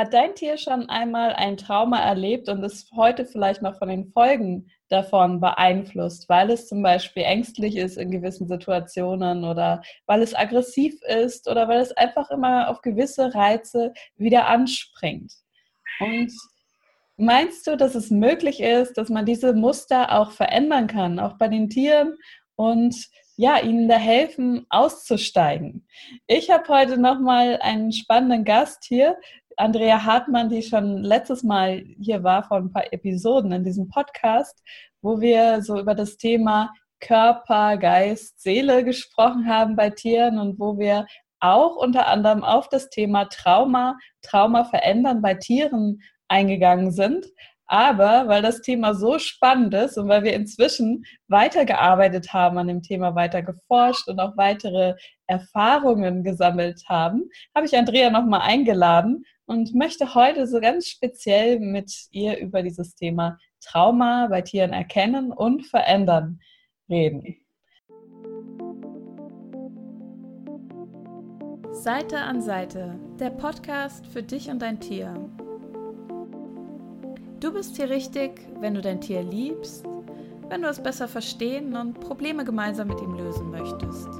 Hat dein Tier schon einmal ein Trauma erlebt und ist heute vielleicht noch von den Folgen davon beeinflusst, weil es zum Beispiel ängstlich ist in gewissen Situationen oder weil es aggressiv ist oder weil es einfach immer auf gewisse Reize wieder anspringt? Und meinst du, dass es möglich ist, dass man diese Muster auch verändern kann, auch bei den Tieren und ja, ihnen da helfen, auszusteigen? Ich habe heute nochmal einen spannenden Gast hier, Andrea Hartmann, die schon letztes Mal hier war vor ein paar Episoden in diesem Podcast, wo wir so über das Thema Körper, Geist, Seele gesprochen haben bei Tieren und wo wir auch unter anderem auf das Thema Trauma, Trauma verändern bei Tieren eingegangen sind. Aber weil das Thema so spannend ist und weil wir inzwischen weitergearbeitet haben an dem Thema, weiter geforscht und auch weitere Erfahrungen gesammelt haben, habe ich Andrea nochmal eingeladen und möchte heute so ganz speziell mit ihr über dieses Thema Trauma bei Tieren erkennen und verändern reden. Seite an Seite, der Podcast für dich und dein Tier. Du bist hier richtig, wenn du dein Tier liebst, wenn du es besser verstehen und Probleme gemeinsam mit ihm lösen möchtest.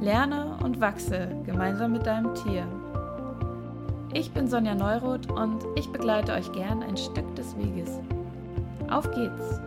Lerne und wachse gemeinsam mit deinem Tier. Ich bin Sonja Neuroth und ich begleite euch gern ein Stück des Weges. Auf geht's!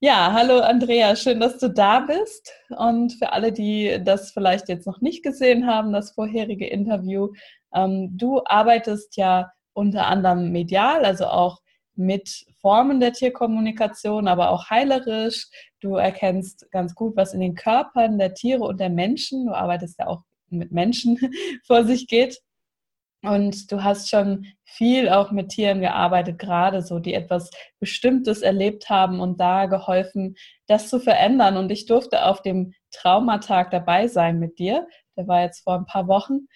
Ja, hallo Andrea, schön, dass du da bist. Und für alle, die das vielleicht jetzt noch nicht gesehen haben, das vorherige Interview, ähm, du arbeitest ja unter anderem medial, also auch mit Formen der Tierkommunikation, aber auch heilerisch. Du erkennst ganz gut, was in den Körpern der Tiere und der Menschen, du arbeitest ja auch mit Menschen vor sich geht. Und du hast schon viel auch mit Tieren gearbeitet, gerade so, die etwas Bestimmtes erlebt haben und da geholfen, das zu verändern. Und ich durfte auf dem Traumatag dabei sein mit dir. Der war jetzt vor ein paar Wochen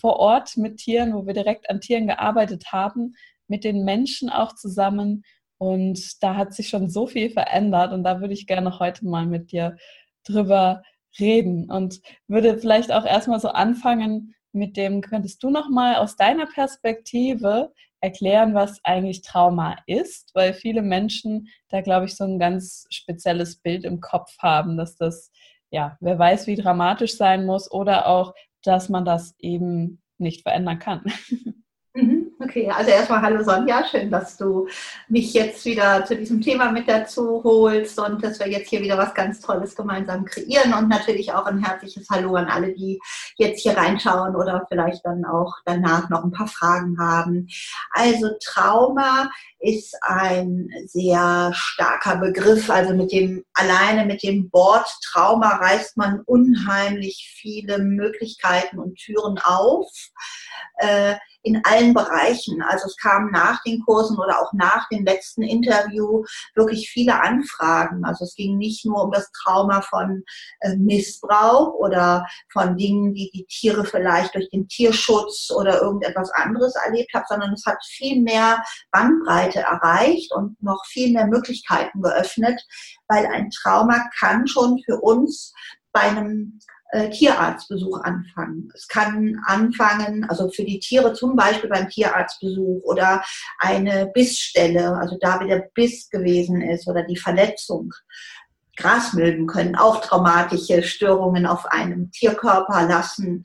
vor Ort mit Tieren, wo wir direkt an Tieren gearbeitet haben, mit den Menschen auch zusammen. Und da hat sich schon so viel verändert. Und da würde ich gerne heute mal mit dir drüber reden und würde vielleicht auch erstmal so anfangen mit dem, könntest du nochmal aus deiner Perspektive erklären, was eigentlich Trauma ist, weil viele Menschen da, glaube ich, so ein ganz spezielles Bild im Kopf haben, dass das, ja, wer weiß, wie dramatisch sein muss oder auch, dass man das eben nicht verändern kann. Okay, also erstmal hallo Sonja, schön, dass du mich jetzt wieder zu diesem Thema mit dazu holst und dass wir jetzt hier wieder was ganz Tolles gemeinsam kreieren und natürlich auch ein herzliches Hallo an alle, die jetzt hier reinschauen oder vielleicht dann auch danach noch ein paar Fragen haben. Also Trauma ist ein sehr starker Begriff, also mit dem alleine mit dem Wort Trauma reißt man unheimlich viele Möglichkeiten und Türen auf. Äh, in allen Bereichen. Also es kamen nach den Kursen oder auch nach dem letzten Interview wirklich viele Anfragen. Also es ging nicht nur um das Trauma von äh, Missbrauch oder von Dingen, die die Tiere vielleicht durch den Tierschutz oder irgendetwas anderes erlebt haben, sondern es hat viel mehr Bandbreite erreicht und noch viel mehr Möglichkeiten geöffnet, weil ein Trauma kann schon für uns bei einem äh, Tierarztbesuch anfangen. Es kann anfangen, also für die Tiere zum Beispiel beim Tierarztbesuch oder eine Bissstelle, also da wie der Biss gewesen ist oder die Verletzung. Grasmilben können auch traumatische Störungen auf einem Tierkörper lassen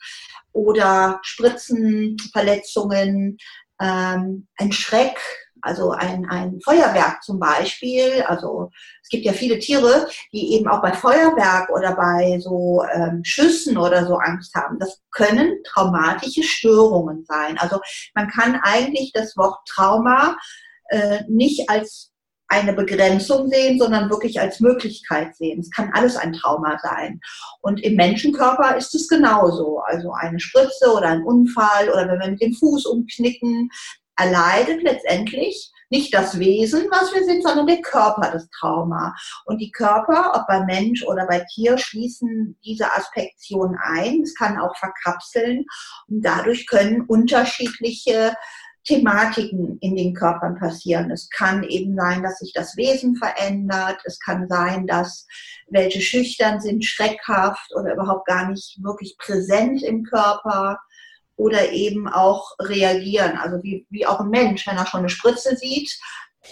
oder Spritzenverletzungen, ähm, ein Schreck, also ein, ein Feuerwerk zum Beispiel, also es gibt ja viele Tiere, die eben auch bei Feuerwerk oder bei so ähm, Schüssen oder so Angst haben. Das können traumatische Störungen sein. Also man kann eigentlich das Wort Trauma äh, nicht als eine Begrenzung sehen, sondern wirklich als Möglichkeit sehen. Es kann alles ein Trauma sein. Und im Menschenkörper ist es genauso. Also eine Spritze oder ein Unfall oder wenn wir mit dem Fuß umknicken, erleidet letztendlich nicht das Wesen, was wir sind, sondern der Körper das Trauma. Und die Körper, ob bei Mensch oder bei Tier, schließen diese Aspektion ein. Es kann auch verkapseln und dadurch können unterschiedliche Thematiken in den Körpern passieren. Es kann eben sein, dass sich das Wesen verändert. Es kann sein, dass welche schüchtern sind, schreckhaft oder überhaupt gar nicht wirklich präsent im Körper oder eben auch reagieren. Also wie, wie auch ein Mensch, wenn er schon eine Spritze sieht,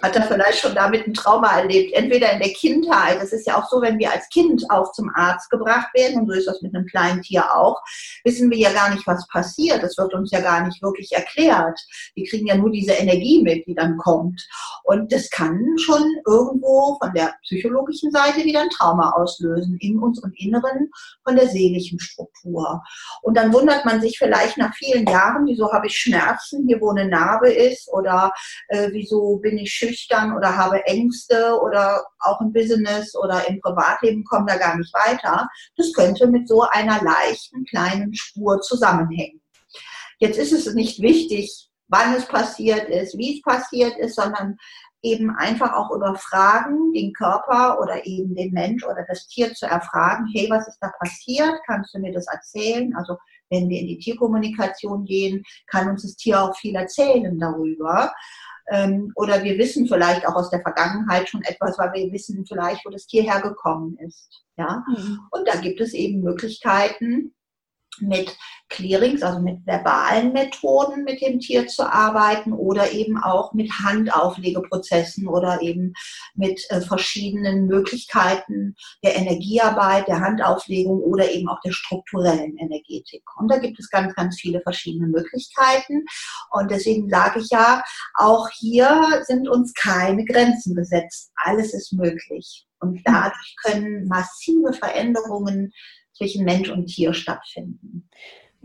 hat er vielleicht schon damit ein Trauma erlebt. Entweder in der Kindheit, das ist ja auch so, wenn wir als Kind auch zum Arzt gebracht werden, und so ist das mit einem kleinen Tier auch, wissen wir ja gar nicht, was passiert. Das wird uns ja gar nicht wirklich erklärt. Wir kriegen ja nur diese Energie mit, die dann kommt. Und das kann schon irgendwo von der psychologischen Seite wieder ein Trauma auslösen, in unserem Inneren, von der seelischen Struktur. Und dann wundert man sich vielleicht nach vielen Jahren, wieso habe ich Schmerzen, hier wo eine Narbe ist, oder äh, wieso bin ich schüchtern oder habe Ängste oder auch im Business oder im Privatleben komme da gar nicht weiter. Das könnte mit so einer leichten kleinen Spur zusammenhängen. Jetzt ist es nicht wichtig, wann es passiert ist, wie es passiert ist, sondern eben einfach auch über Fragen den Körper oder eben den Mensch oder das Tier zu erfragen, hey, was ist da passiert? Kannst du mir das erzählen? Also wenn wir in die Tierkommunikation gehen, kann uns das Tier auch viel erzählen darüber. Ähm, oder wir wissen vielleicht auch aus der Vergangenheit schon etwas, weil wir wissen vielleicht, wo das Tier hergekommen ist. Ja? Mhm. Und da gibt es eben Möglichkeiten, mit Clearings, also mit verbalen Methoden mit dem Tier zu arbeiten oder eben auch mit Handauflegeprozessen oder eben mit äh, verschiedenen Möglichkeiten der Energiearbeit, der Handauflegung oder eben auch der strukturellen Energetik. Und da gibt es ganz, ganz viele verschiedene Möglichkeiten. Und deswegen sage ich ja, auch hier sind uns keine Grenzen gesetzt. Alles ist möglich. Und dadurch können massive Veränderungen zwischen Mensch und Tier stattfinden.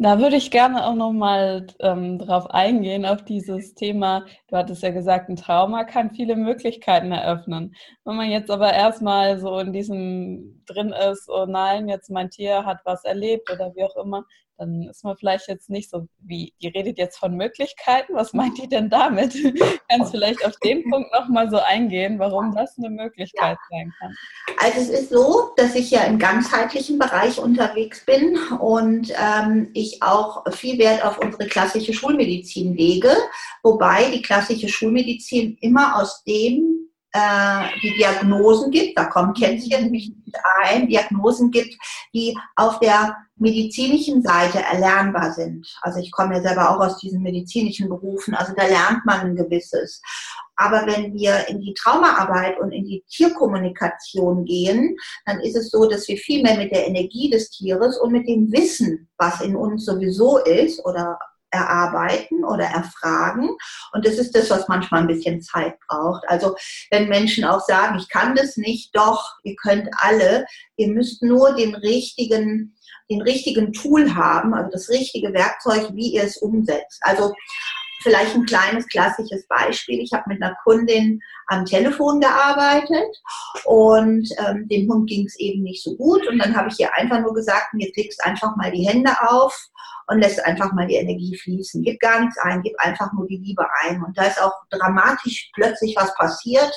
Da würde ich gerne auch nochmal ähm, drauf eingehen, auf dieses Thema. Du hattest ja gesagt, ein Trauma kann viele Möglichkeiten eröffnen. Wenn man jetzt aber erstmal so in diesem drin ist, oh nein, jetzt mein Tier hat was erlebt oder wie auch immer, dann ist man vielleicht jetzt nicht so wie, die redet jetzt von Möglichkeiten, was meint die denn damit? Kannst vielleicht auf den Punkt nochmal so eingehen, warum das eine Möglichkeit ja. sein kann? Also es ist so, dass ich ja im ganzheitlichen Bereich unterwegs bin und ähm, ich auch viel Wert auf unsere klassische Schulmedizin lege, wobei die klassische Schulmedizin immer aus dem die Diagnosen gibt, da kommt Kätzchen nicht ein, Diagnosen gibt, die auf der medizinischen Seite erlernbar sind. Also ich komme ja selber auch aus diesen medizinischen Berufen, also da lernt man ein gewisses. Aber wenn wir in die Traumaarbeit und in die Tierkommunikation gehen, dann ist es so, dass wir viel mehr mit der Energie des Tieres und mit dem Wissen, was in uns sowieso ist oder erarbeiten oder erfragen. Und das ist das, was manchmal ein bisschen Zeit braucht. Also wenn Menschen auch sagen, ich kann das nicht, doch, ihr könnt alle, ihr müsst nur den richtigen, den richtigen Tool haben, also das richtige Werkzeug, wie ihr es umsetzt. Also vielleicht ein kleines klassisches Beispiel. Ich habe mit einer Kundin am Telefon gearbeitet und ähm, dem Hund ging es eben nicht so gut. Und dann habe ich ihr einfach nur gesagt, jetzt legst einfach mal die Hände auf und lässt einfach mal die Energie fließen. Gib gar nichts ein, gib einfach nur die Liebe ein. Und da ist auch dramatisch plötzlich was passiert.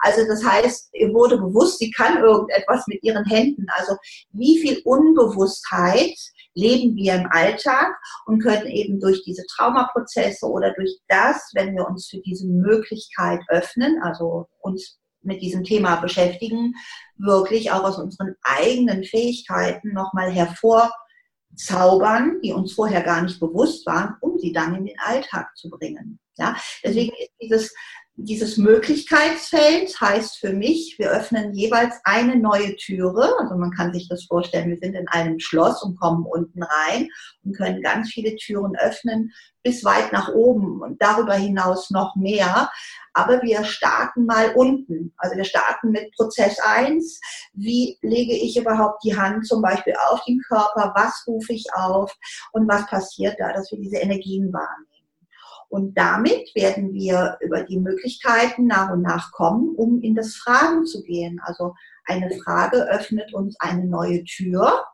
Also das heißt, ihr wurde bewusst, sie kann irgendetwas mit ihren Händen. Also wie viel Unbewusstheit leben wir im Alltag und können eben durch diese Traumaprozesse oder durch das, wenn wir uns für diese Möglichkeit öffnen, also uns mit diesem Thema beschäftigen, wirklich auch aus unseren eigenen Fähigkeiten nochmal hervorzaubern, die uns vorher gar nicht bewusst waren, um sie dann in den Alltag zu bringen. Ja, deswegen ist dieses dieses Möglichkeitsfeld heißt für mich, wir öffnen jeweils eine neue Türe. Also man kann sich das vorstellen, wir sind in einem Schloss und kommen unten rein und können ganz viele Türen öffnen bis weit nach oben und darüber hinaus noch mehr. Aber wir starten mal unten. Also wir starten mit Prozess 1. Wie lege ich überhaupt die Hand zum Beispiel auf den Körper? Was rufe ich auf? Und was passiert da, dass wir diese Energien wahrnehmen? Und damit werden wir über die Möglichkeiten nach und nach kommen, um in das Fragen zu gehen. Also eine Frage öffnet uns eine neue Tür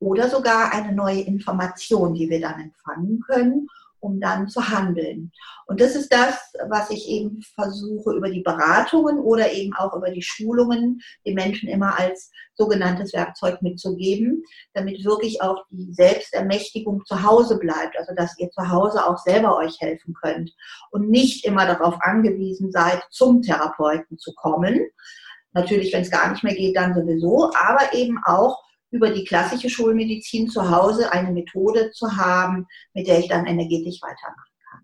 oder sogar eine neue Information, die wir dann empfangen können um dann zu handeln. Und das ist das, was ich eben versuche über die Beratungen oder eben auch über die Schulungen den Menschen immer als sogenanntes Werkzeug mitzugeben, damit wirklich auch die Selbstermächtigung zu Hause bleibt, also dass ihr zu Hause auch selber euch helfen könnt und nicht immer darauf angewiesen seid, zum Therapeuten zu kommen. Natürlich, wenn es gar nicht mehr geht, dann sowieso, aber eben auch über die klassische Schulmedizin zu Hause eine Methode zu haben, mit der ich dann energetisch weitermachen kann.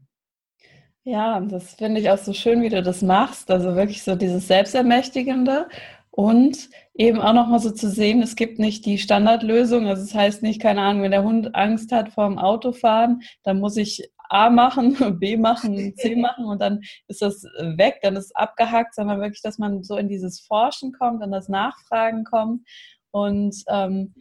Ja, das finde ich auch so schön, wie du das machst. Also wirklich so dieses Selbstermächtigende und eben auch nochmal so zu sehen, es gibt nicht die Standardlösung. Also es das heißt nicht, keine Ahnung, wenn der Hund Angst hat vor dem Autofahren, dann muss ich A machen, B machen, C machen und dann ist das weg, dann ist es abgehackt, sondern wirklich, dass man so in dieses Forschen kommt, in das Nachfragen kommt und ähm,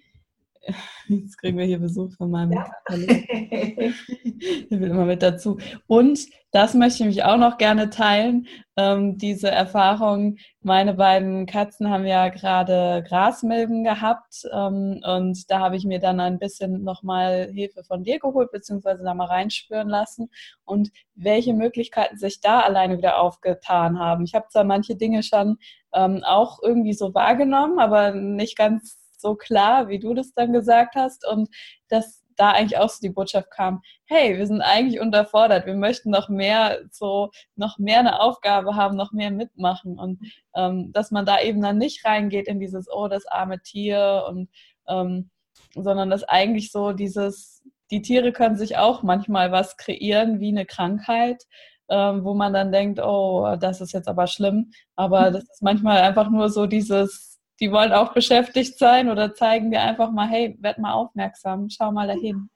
Jetzt kriegen wir hier Besuch von meinem ja. Der will immer mit dazu. Und das möchte ich mich auch noch gerne teilen. Ähm, diese Erfahrung. Meine beiden Katzen haben ja gerade Grasmilben gehabt. Ähm, und da habe ich mir dann ein bisschen nochmal Hilfe von dir geholt, beziehungsweise da mal reinspüren lassen. Und welche Möglichkeiten sich da alleine wieder aufgetan haben. Ich habe zwar manche Dinge schon ähm, auch irgendwie so wahrgenommen, aber nicht ganz so klar, wie du das dann gesagt hast. Und dass da eigentlich auch so die Botschaft kam, hey, wir sind eigentlich unterfordert, wir möchten noch mehr so, noch mehr eine Aufgabe haben, noch mehr mitmachen. Und ähm, dass man da eben dann nicht reingeht in dieses, oh, das arme Tier und ähm, sondern dass eigentlich so dieses, die Tiere können sich auch manchmal was kreieren, wie eine Krankheit, ähm, wo man dann denkt, oh, das ist jetzt aber schlimm. Aber das ist manchmal einfach nur so dieses, die wollen auch beschäftigt sein oder zeigen dir einfach mal, hey, werd mal aufmerksam, schau mal dahin.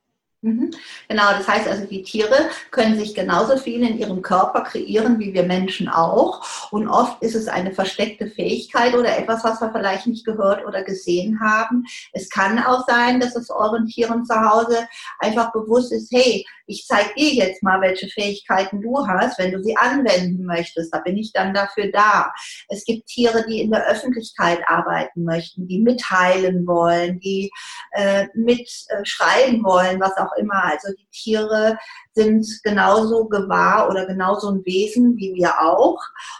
Mhm. Genau, das heißt also, die Tiere können sich genauso viel in ihrem Körper kreieren wie wir Menschen auch. Und oft ist es eine versteckte Fähigkeit oder etwas, was wir vielleicht nicht gehört oder gesehen haben. Es kann auch sein, dass es euren Tieren zu Hause einfach bewusst ist, hey, ich zeige dir jetzt mal, welche Fähigkeiten du hast, wenn du sie anwenden möchtest. Da bin ich dann dafür da. Es gibt Tiere, die in der Öffentlichkeit arbeiten möchten, die mitteilen wollen, die äh, mitschreiben äh, wollen, was auch immer. Also die Tiere sind genauso gewahr oder genauso ein Wesen wie wir auch.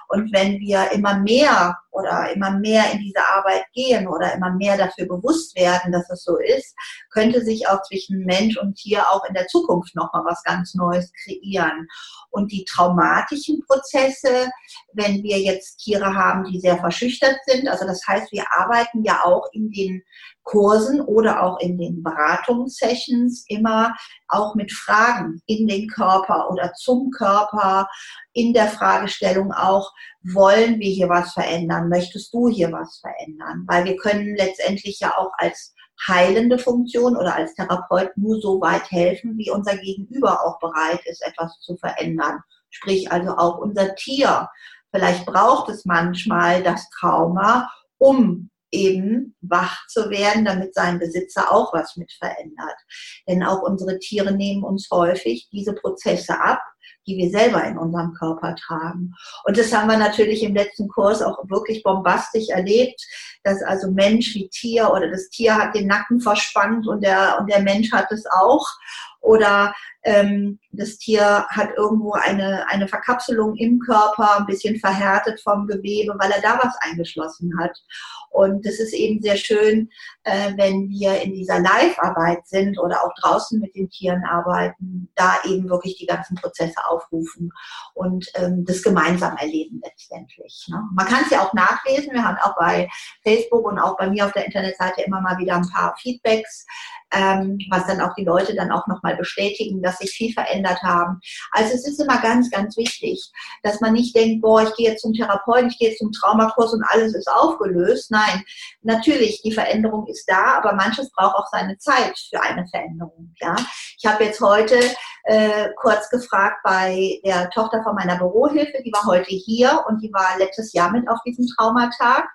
Und wenn wir immer mehr oder immer mehr in diese Arbeit gehen oder immer mehr dafür bewusst werden, dass es so ist, könnte sich auch zwischen Mensch und Tier auch in der Zukunft nochmal was ganz Neues kreieren. Und die traumatischen Prozesse, wenn wir jetzt Tiere haben, die sehr verschüchtert sind, also das heißt, wir arbeiten ja auch in den Kursen oder auch in den Beratungssessions immer auch mit Fragen in den Körper oder zum Körper, in der Fragestellung auch, wollen wir hier was verändern? Möchtest du hier was verändern? Weil wir können letztendlich ja auch als heilende Funktion oder als Therapeut nur so weit helfen, wie unser Gegenüber auch bereit ist, etwas zu verändern. Sprich also auch unser Tier. Vielleicht braucht es manchmal das Trauma, um eben wach zu werden, damit sein Besitzer auch was mit verändert. Denn auch unsere Tiere nehmen uns häufig diese Prozesse ab, die wir selber in unserem Körper tragen. Und das haben wir natürlich im letzten Kurs auch wirklich bombastisch erlebt, dass also Mensch wie Tier oder das Tier hat den Nacken verspannt und der, und der Mensch hat es auch. Oder ähm, das Tier hat irgendwo eine, eine Verkapselung im Körper, ein bisschen verhärtet vom Gewebe, weil er da was eingeschlossen hat. Und es ist eben sehr schön, äh, wenn wir in dieser Live-Arbeit sind oder auch draußen mit den Tieren arbeiten, da eben wirklich die ganzen Prozesse aufrufen und ähm, das gemeinsam erleben letztendlich. Ne? Man kann es ja auch nachlesen. Wir haben auch bei Facebook und auch bei mir auf der Internetseite immer mal wieder ein paar Feedbacks, ähm, was dann auch die Leute dann auch nochmal bestätigen, dass sich viel verändert haben. Also es ist immer ganz, ganz wichtig, dass man nicht denkt, boah, ich gehe jetzt zum Therapeuten, ich gehe jetzt zum Traumakurs und alles ist aufgelöst. Nein, natürlich, die Veränderung ist da, aber manches braucht auch seine Zeit für eine Veränderung. Ja, ich habe jetzt heute äh, kurz gefragt bei der Tochter von meiner Bürohilfe, die war heute hier und die war letztes Jahr mit auf diesem Traumatag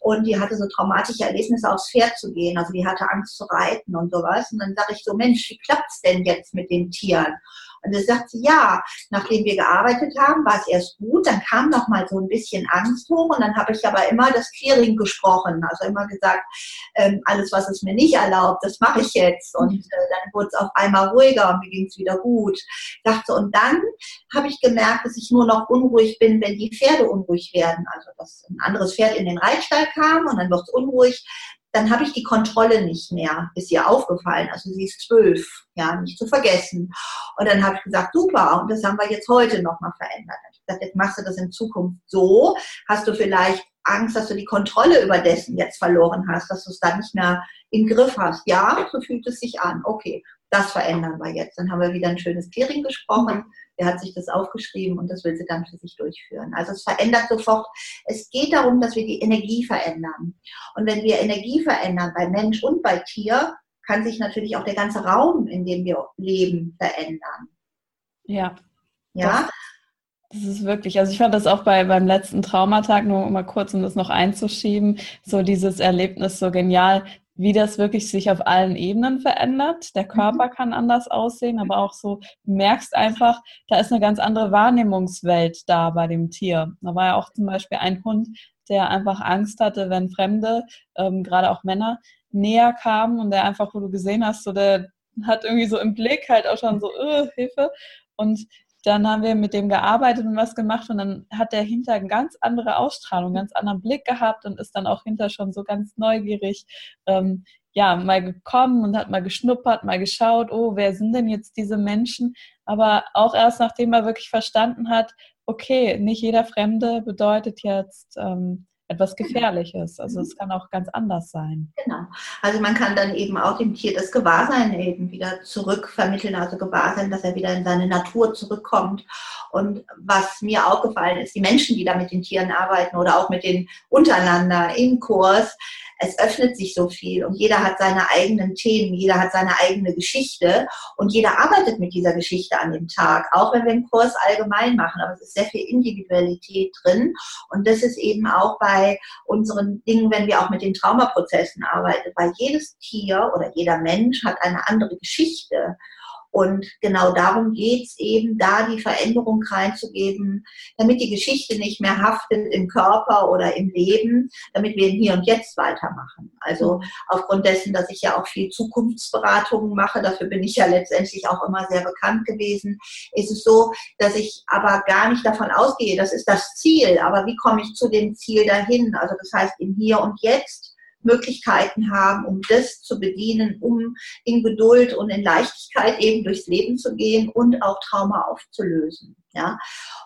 und die hatte so traumatische Erlebnisse aufs Pferd zu gehen. Also die hatte Angst zu reiten und sowas. Und dann sage ich so, Mensch, wie klappt's denn jetzt mit den Tieren? Und dann sagt sie, ja, nachdem wir gearbeitet haben, war es erst gut, dann kam noch mal so ein bisschen Angst hoch und dann habe ich aber immer das Clearing gesprochen, also immer gesagt, ähm, alles, was es mir nicht erlaubt, das mache ich jetzt. Und äh, dann wurde es auf einmal ruhiger und mir ging es wieder gut. Dachte, und dann habe ich gemerkt, dass ich nur noch unruhig bin, wenn die Pferde unruhig werden. Also dass ein anderes Pferd in den Reitstall kam und dann wird es unruhig dann habe ich die Kontrolle nicht mehr, ist ihr aufgefallen. Also sie ist zwölf, ja, nicht zu vergessen. Und dann habe ich gesagt, super, und das haben wir jetzt heute nochmal verändert. Ich gesagt, jetzt machst du das in Zukunft so, hast du vielleicht Angst, dass du die Kontrolle über dessen jetzt verloren hast, dass du es dann nicht mehr im Griff hast. Ja, so fühlt es sich an. Okay, das verändern wir jetzt. Dann haben wir wieder ein schönes Clearing gesprochen. Der hat sich das aufgeschrieben und das will sie dann für sich durchführen. Also es verändert sofort. Es geht darum, dass wir die Energie verändern. Und wenn wir Energie verändern bei Mensch und bei Tier, kann sich natürlich auch der ganze Raum, in dem wir leben, verändern. Ja. Ja. Das, das ist wirklich, also ich fand das auch bei, beim letzten Traumatag, nur mal kurz, um das noch einzuschieben, so dieses Erlebnis so genial, wie das wirklich sich auf allen Ebenen verändert. Der Körper mhm. kann anders aussehen, aber auch so, du merkst einfach, da ist eine ganz andere Wahrnehmungswelt da bei dem Tier. Da war ja auch zum Beispiel ein Hund, der einfach Angst hatte, wenn Fremde, ähm, gerade auch Männer, näher kamen und der einfach, wo du gesehen hast, so der hat irgendwie so im Blick halt auch schon so, äh, Hilfe. Und dann haben wir mit dem gearbeitet und was gemacht und dann hat der hinter eine ganz andere Ausstrahlung, einen ganz anderen Blick gehabt und ist dann auch hinter schon so ganz neugierig, ähm, ja, mal gekommen und hat mal geschnuppert, mal geschaut, oh, wer sind denn jetzt diese Menschen? Aber auch erst nachdem er wirklich verstanden hat, okay, nicht jeder Fremde bedeutet jetzt, ähm, etwas genau. Gefährliches. Also es kann auch ganz anders sein. Genau. Also man kann dann eben auch dem Tier das Gewahrsein eben wieder zurückvermitteln, also Gewahrsein, dass er wieder in seine Natur zurückkommt. Und was mir aufgefallen ist, die Menschen, die da mit den Tieren arbeiten oder auch mit den untereinander im Kurs, es öffnet sich so viel und jeder hat seine eigenen Themen, jeder hat seine eigene Geschichte und jeder arbeitet mit dieser Geschichte an dem Tag, auch wenn wir den Kurs allgemein machen, aber es ist sehr viel Individualität drin und das ist eben auch bei unseren Dingen, wenn wir auch mit den Traumaprozessen arbeiten, weil jedes Tier oder jeder Mensch hat eine andere Geschichte und genau darum geht's eben, da die Veränderung reinzugeben, damit die Geschichte nicht mehr haftet im Körper oder im Leben, damit wir Hier und Jetzt weitermachen. Also aufgrund dessen, dass ich ja auch viel Zukunftsberatungen mache, dafür bin ich ja letztendlich auch immer sehr bekannt gewesen, ist es so, dass ich aber gar nicht davon ausgehe, das ist das Ziel, aber wie komme ich zu dem Ziel dahin? Also das heißt, im Hier und Jetzt Möglichkeiten haben, um das zu bedienen, um in Geduld und in Leichtigkeit eben durchs Leben zu gehen und auch Trauma aufzulösen. Ja,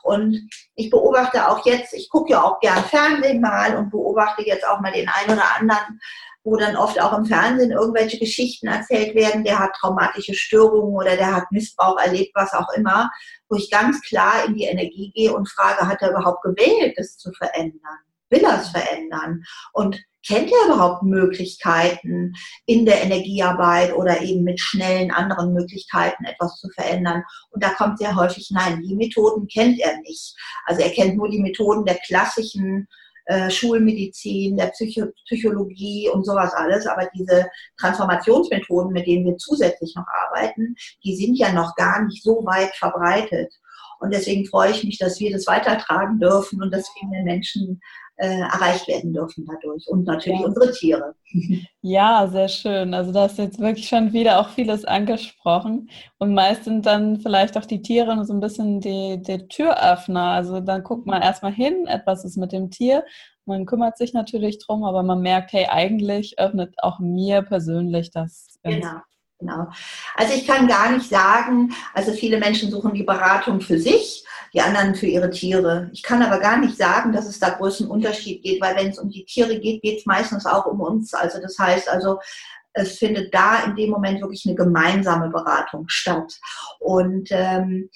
und ich beobachte auch jetzt, ich gucke ja auch gern Fernsehen mal und beobachte jetzt auch mal den einen oder anderen, wo dann oft auch im Fernsehen irgendwelche Geschichten erzählt werden, der hat traumatische Störungen oder der hat Missbrauch erlebt, was auch immer, wo ich ganz klar in die Energie gehe und frage, hat er überhaupt gewählt, das zu verändern? Will er es verändern? Und kennt ihr überhaupt Möglichkeiten in der Energiearbeit oder eben mit schnellen anderen Möglichkeiten etwas zu verändern? Und da kommt sehr häufig, nein, die Methoden kennt er nicht. Also er kennt nur die Methoden der klassischen äh, Schulmedizin, der Psycho Psychologie und sowas alles. Aber diese Transformationsmethoden, mit denen wir zusätzlich noch arbeiten, die sind ja noch gar nicht so weit verbreitet. Und deswegen freue ich mich, dass wir das weitertragen dürfen und dass viele Menschen äh, erreicht werden dürfen dadurch und natürlich ja. unsere Tiere. Ja, sehr schön. Also da hast du jetzt wirklich schon wieder auch vieles angesprochen und meist sind dann vielleicht auch die Tiere so ein bisschen die, die Türöffner. Also dann guckt man erstmal hin, etwas ist mit dem Tier, man kümmert sich natürlich drum, aber man merkt, hey, eigentlich öffnet auch mir persönlich das. Genau. Genau. Also ich kann gar nicht sagen, also viele Menschen suchen die Beratung für sich, die anderen für ihre Tiere. Ich kann aber gar nicht sagen, dass es da großen Unterschied geht, weil wenn es um die Tiere geht, geht es meistens auch um uns. Also das heißt also, es findet da in dem Moment wirklich eine gemeinsame Beratung statt. Und ähm,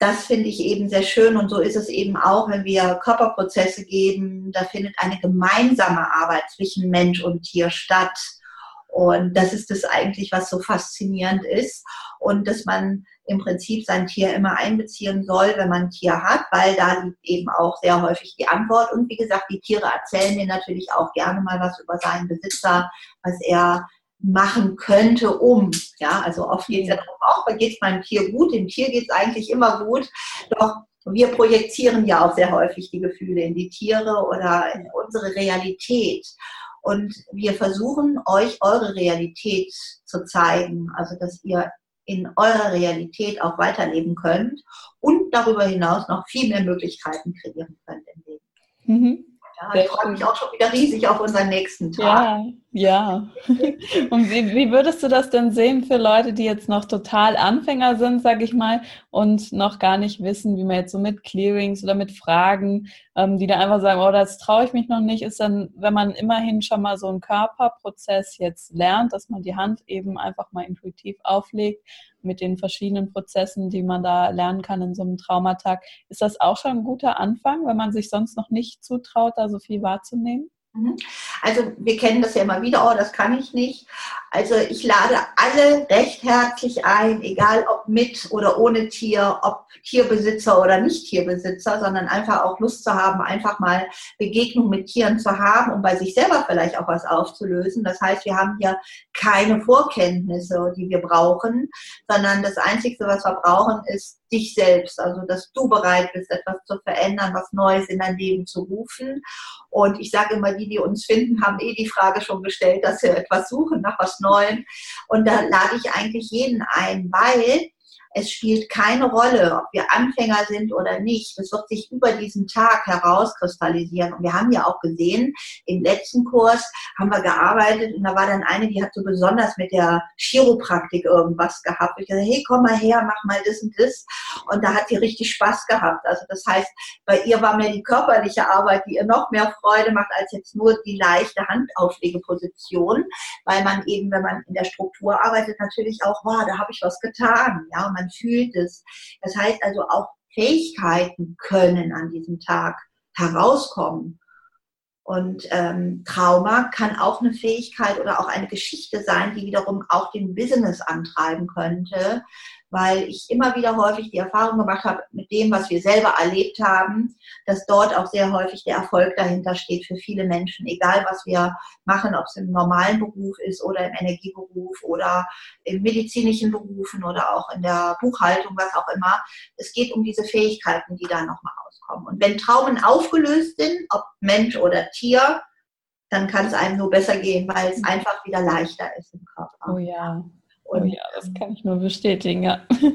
das finde ich eben sehr schön und so ist es eben auch, wenn wir Körperprozesse geben, da findet eine gemeinsame Arbeit zwischen Mensch und Tier statt. Und das ist das eigentlich, was so faszinierend ist. Und dass man im Prinzip sein Tier immer einbeziehen soll, wenn man ein Tier hat, weil da liegt eben auch sehr häufig die Antwort. Und wie gesagt, die Tiere erzählen mir natürlich auch gerne mal was über seinen Besitzer, was er machen könnte, um. Ja, also oft geht es ja darum, auch geht es meinem Tier gut, dem Tier geht es eigentlich immer gut. Doch wir projizieren ja auch sehr häufig die Gefühle in die Tiere oder in unsere Realität. Und wir versuchen euch eure Realität zu zeigen, also dass ihr in eurer Realität auch weiterleben könnt und darüber hinaus noch viel mehr Möglichkeiten kreieren könnt im Leben. Mhm. Ja, ich freue mich auch schon wieder riesig auf unseren nächsten Tag. Ja, Ja. Und wie, wie, würdest du das denn sehen für Leute, die jetzt noch total Anfänger sind, sag ich mal, und noch gar nicht wissen, wie man jetzt so mit Clearings oder mit Fragen, ähm, die da einfach sagen, oh, das traue ich mich noch nicht, ist dann, wenn man immerhin schon mal so einen Körperprozess jetzt lernt, dass man die Hand eben einfach mal intuitiv auflegt mit den verschiedenen Prozessen, die man da lernen kann in so einem Traumatag. Ist das auch schon ein guter Anfang, wenn man sich sonst noch nicht zutraut, da so viel wahrzunehmen? Mhm. Also wir kennen das ja immer wieder, oh, das kann ich nicht. Also ich lade alle recht herzlich ein, egal ob mit oder ohne Tier, ob Tierbesitzer oder nicht Tierbesitzer, sondern einfach auch Lust zu haben, einfach mal Begegnung mit Tieren zu haben und bei sich selber vielleicht auch was aufzulösen. Das heißt, wir haben hier keine Vorkenntnisse, die wir brauchen, sondern das Einzige, was wir brauchen, ist dich selbst, also dass du bereit bist, etwas zu verändern, was Neues in dein Leben zu rufen. Und ich sage immer, die, die uns finden, haben eh die Frage schon gestellt, dass sie etwas suchen nach was Neuem. Und da lade ich eigentlich jeden ein, weil es spielt keine Rolle, ob wir Anfänger sind oder nicht. Das wird sich über diesen Tag herauskristallisieren. Und wir haben ja auch gesehen, im letzten Kurs haben wir gearbeitet und da war dann eine, die hat so besonders mit der Chiropraktik irgendwas gehabt. Ich dachte, hey, komm mal her, mach mal das und das. Und da hat sie richtig Spaß gehabt. Also das heißt, bei ihr war mehr die körperliche Arbeit, die ihr noch mehr Freude macht, als jetzt nur die leichte Handauflegeposition, weil man eben, wenn man in der Struktur arbeitet, natürlich auch, wow, da habe ich was getan. Ja, man fühlt es. Das heißt also auch Fähigkeiten können an diesem Tag herauskommen. Und ähm, Trauma kann auch eine Fähigkeit oder auch eine Geschichte sein, die wiederum auch den Business antreiben könnte, weil ich immer wieder häufig die Erfahrung gemacht habe mit dem, was wir selber erlebt haben, dass dort auch sehr häufig der Erfolg dahinter steht für viele Menschen, egal was wir machen, ob es im normalen Beruf ist oder im Energieberuf oder in medizinischen Berufen oder auch in der Buchhaltung, was auch immer. Es geht um diese Fähigkeiten, die da nochmal rauskommen. Und wenn Traumen aufgelöst sind, ob Mensch oder Tier, dann kann es einem nur besser gehen, weil es einfach wieder leichter ist im Körper. Oh ja, und, oh ja, das kann ich nur bestätigen, ja. Genau.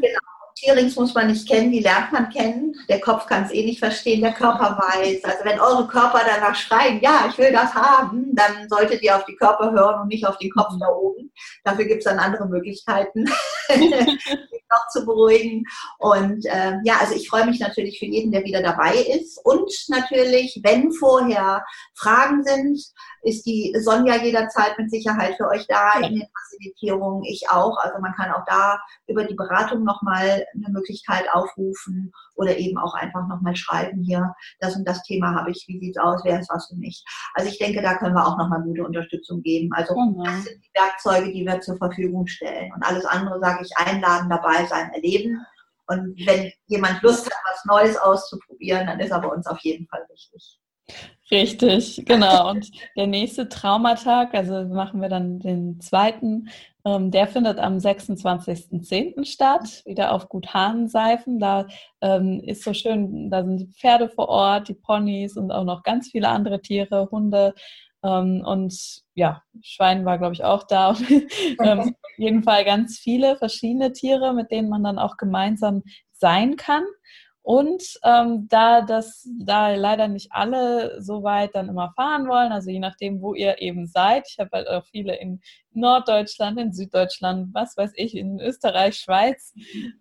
Tierings muss man nicht kennen, die lernt man kennen. Der Kopf kann es eh nicht verstehen, der Körper weiß. Also wenn eure Körper danach schreien, ja, ich will das haben, dann solltet ihr auf die Körper hören und nicht auf den Kopf da oben. Dafür gibt es dann andere Möglichkeiten, noch zu beruhigen. Und ähm, ja, also ich freue mich natürlich für jeden, der wieder dabei ist. Und natürlich, wenn vorher Fragen sind, ist die Sonja jederzeit mit Sicherheit für euch da in den Facilitierungen. Ich auch. Also man kann auch da über die Beratung nochmal eine Möglichkeit aufrufen oder eben auch einfach nochmal schreiben hier, das und das Thema habe ich, wie sieht es aus, wer ist was für mich. Also ich denke, da können wir auch nochmal gute Unterstützung geben. Also mhm. das sind die Werkzeuge, die wir zur Verfügung stellen. Und alles andere sage ich einladen, dabei sein, erleben. Und wenn jemand Lust hat, was Neues auszuprobieren, dann ist er bei uns auf jeden Fall wichtig. Richtig, genau. Und der nächste Traumatag, also machen wir dann den zweiten, ähm, der findet am 26.10. statt, wieder auf Gut Hahnenseifen. Da ähm, ist so schön, da sind die Pferde vor Ort, die Ponys und auch noch ganz viele andere Tiere, Hunde. Ähm, und ja, Schwein war, glaube ich, auch da. ähm, auf jeden Fall ganz viele verschiedene Tiere, mit denen man dann auch gemeinsam sein kann. Und ähm, da das, da leider nicht alle so weit dann immer fahren wollen, also je nachdem, wo ihr eben seid, ich habe halt auch viele in Norddeutschland, in Süddeutschland, was weiß ich, in Österreich, Schweiz.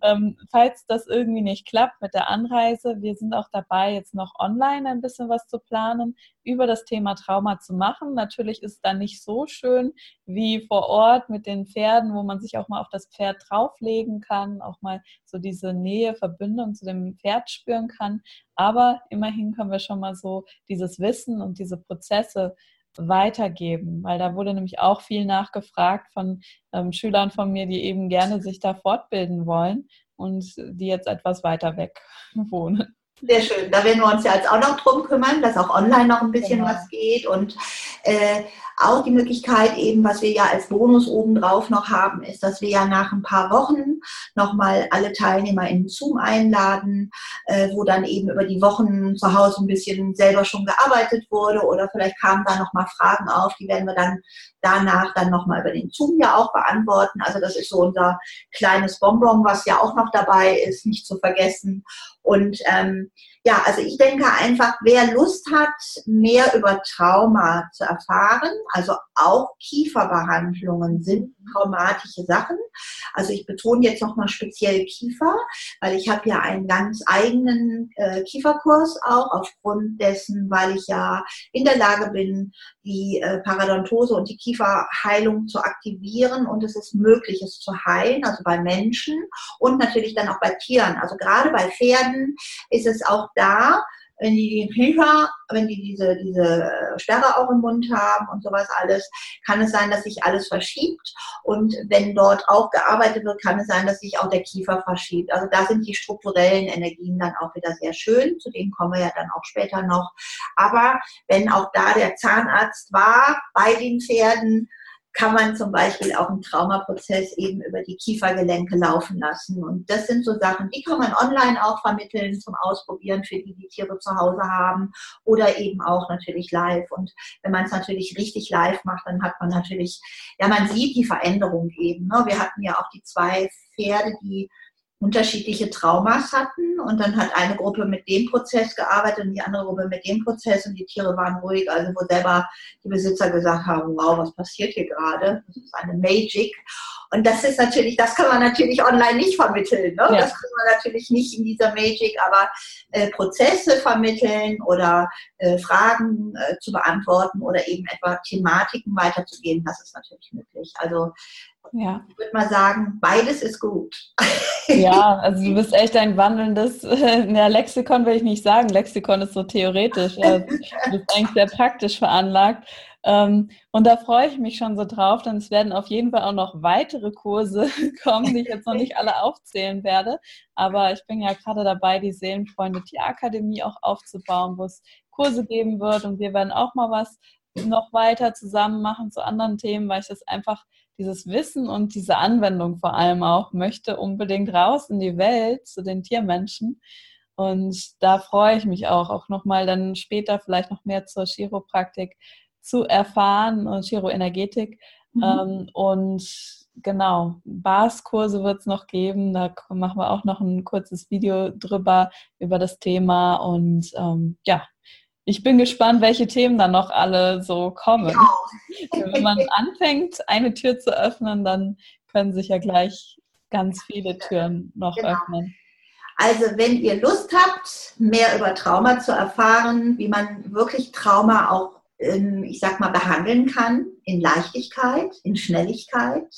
Ähm, falls das irgendwie nicht klappt mit der Anreise, wir sind auch dabei, jetzt noch online ein bisschen was zu planen, über das Thema Trauma zu machen. Natürlich ist es dann nicht so schön wie vor Ort mit den Pferden, wo man sich auch mal auf das Pferd drauflegen kann, auch mal so diese Nähe, Verbindung zu dem Pferd spüren kann. Aber immerhin können wir schon mal so dieses Wissen und diese Prozesse weitergeben, weil da wurde nämlich auch viel nachgefragt von ähm, Schülern von mir, die eben gerne sich da fortbilden wollen und die jetzt etwas weiter weg wohnen. Sehr schön. Da werden wir uns ja jetzt auch noch drum kümmern, dass auch online noch ein bisschen genau. was geht und äh, auch die Möglichkeit eben, was wir ja als Bonus obendrauf noch haben, ist, dass wir ja nach ein paar Wochen nochmal alle Teilnehmer in Zoom einladen, äh, wo dann eben über die Wochen zu Hause ein bisschen selber schon gearbeitet wurde oder vielleicht kamen da nochmal Fragen auf, die werden wir dann danach dann nochmal über den Zoom ja auch beantworten. Also das ist so unser kleines Bonbon, was ja auch noch dabei ist, nicht zu vergessen. Und ähm, ja, also ich denke einfach, wer Lust hat, mehr über Trauma zu erfahren, also auch Kieferbehandlungen sind traumatische Sachen. Also ich betone jetzt nochmal speziell Kiefer, weil ich habe ja einen ganz eigenen äh, Kieferkurs auch aufgrund dessen, weil ich ja in der Lage bin, die äh, Paradontose und die Kieferheilung zu aktivieren und es ist möglich, es zu heilen, also bei Menschen und natürlich dann auch bei Tieren. Also gerade bei Pferden ist es auch da, wenn die Kiefer, wenn die diese, diese Sperre auch im Mund haben und sowas alles, kann es sein, dass sich alles verschiebt. Und wenn dort auch gearbeitet wird, kann es sein, dass sich auch der Kiefer verschiebt. Also da sind die strukturellen Energien dann auch wieder sehr schön. Zu denen kommen wir ja dann auch später noch. Aber wenn auch da der Zahnarzt war bei den Pferden, kann man zum Beispiel auch einen Traumaprozess eben über die Kiefergelenke laufen lassen. Und das sind so Sachen, die kann man online auch vermitteln zum Ausprobieren für die, die Tiere zu Hause haben oder eben auch natürlich live. Und wenn man es natürlich richtig live macht, dann hat man natürlich, ja, man sieht die Veränderung eben. Ne? Wir hatten ja auch die zwei Pferde, die unterschiedliche Traumas hatten und dann hat eine Gruppe mit dem Prozess gearbeitet und die andere Gruppe mit dem Prozess und die Tiere waren ruhig, also wo selber die Besitzer gesagt haben, wow, was passiert hier gerade? Das ist eine Magic. Und das ist natürlich, das kann man natürlich online nicht vermitteln. Ne? Ja. Das kann man natürlich nicht in dieser Magic, aber äh, Prozesse vermitteln oder äh, Fragen äh, zu beantworten oder eben etwa Thematiken weiterzugeben, das ist natürlich möglich. Also ja. Ich würde mal sagen, beides ist gut. Ja, also du bist echt ein wandelndes, ja, Lexikon will ich nicht sagen, Lexikon ist so theoretisch, du bist eigentlich sehr praktisch veranlagt. Ähm, und da freue ich mich schon so drauf, denn es werden auf jeden Fall auch noch weitere Kurse kommen, die ich jetzt noch nicht alle aufzählen werde. Aber ich bin ja gerade dabei, die Seelenfreunde Tierakademie auch aufzubauen, wo es Kurse geben wird und wir werden auch mal was noch weiter zusammen machen zu anderen Themen, weil ich das einfach dieses Wissen und diese Anwendung vor allem auch möchte unbedingt raus in die Welt zu den Tiermenschen. Und da freue ich mich auch, auch nochmal dann später vielleicht noch mehr zur Chiropraktik zu erfahren und Chiroenergetik. Mhm. Ähm, und genau, Bars-Kurse wird es noch geben. Da machen wir auch noch ein kurzes Video drüber, über das Thema. Und ähm, ja, ich bin gespannt, welche Themen dann noch alle so kommen. Ja. Wenn man anfängt, eine Tür zu öffnen, dann können sich ja gleich ganz viele Türen noch genau. öffnen. Also wenn ihr Lust habt, mehr über Trauma zu erfahren, wie man wirklich Trauma auch, ich sag mal, behandeln kann, in Leichtigkeit, in Schnelligkeit,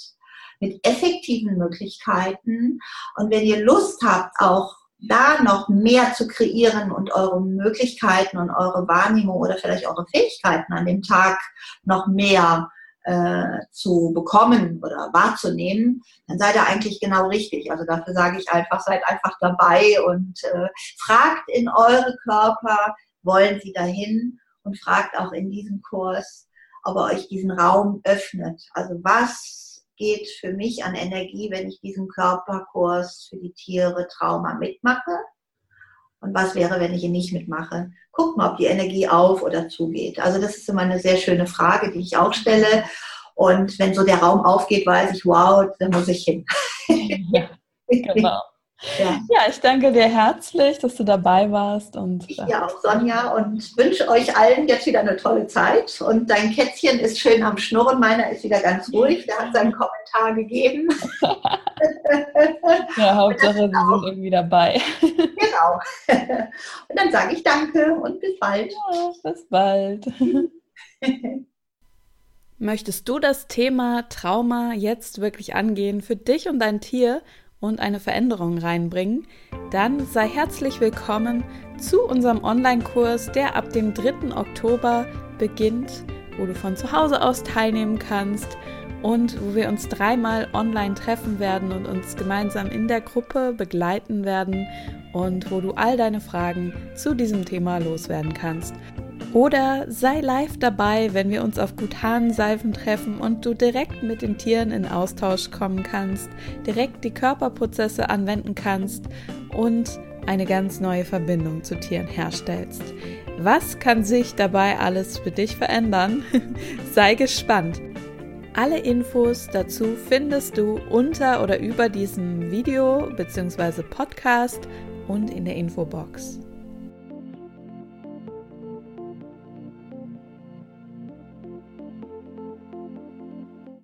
mit effektiven Möglichkeiten. Und wenn ihr Lust habt, auch da noch mehr zu kreieren und eure Möglichkeiten und eure Wahrnehmung oder vielleicht eure Fähigkeiten an dem Tag noch mehr äh, zu bekommen oder wahrzunehmen, dann seid ihr eigentlich genau richtig. Also dafür sage ich einfach, seid einfach dabei und äh, fragt in eure Körper, wollen sie dahin und fragt auch in diesem Kurs, ob er euch diesen Raum öffnet. Also was geht für mich an Energie, wenn ich diesen Körperkurs für die Tiere Trauma mitmache? Und was wäre, wenn ich ihn nicht mitmache? Guck mal, ob die Energie auf oder zugeht. Also das ist immer eine sehr schöne Frage, die ich auch stelle. Und wenn so der Raum aufgeht, weiß ich, wow, da muss ich hin. Ja, genau. Ja. ja. ich danke dir herzlich, dass du dabei warst. Und, ich ja auch, Sonja, und wünsche euch allen jetzt wieder eine tolle Zeit. Und dein Kätzchen ist schön am Schnurren, meiner ist wieder ganz ruhig, der hat seinen Kommentar gegeben. ja, Hauptsache, sie sind irgendwie dabei. genau. Und dann sage ich danke und bis bald. Ja, bis bald. Möchtest du das Thema Trauma jetzt wirklich angehen für dich und dein Tier? Und eine Veränderung reinbringen, dann sei herzlich willkommen zu unserem Online-Kurs, der ab dem 3. Oktober beginnt, wo du von zu Hause aus teilnehmen kannst und wo wir uns dreimal online treffen werden und uns gemeinsam in der Gruppe begleiten werden und wo du all deine Fragen zu diesem Thema loswerden kannst. Oder sei live dabei, wenn wir uns auf Gutan-Seifen treffen und du direkt mit den Tieren in Austausch kommen kannst, direkt die Körperprozesse anwenden kannst und eine ganz neue Verbindung zu Tieren herstellst. Was kann sich dabei alles für dich verändern? sei gespannt. Alle Infos dazu findest du unter oder über diesem Video bzw. Podcast und in der Infobox.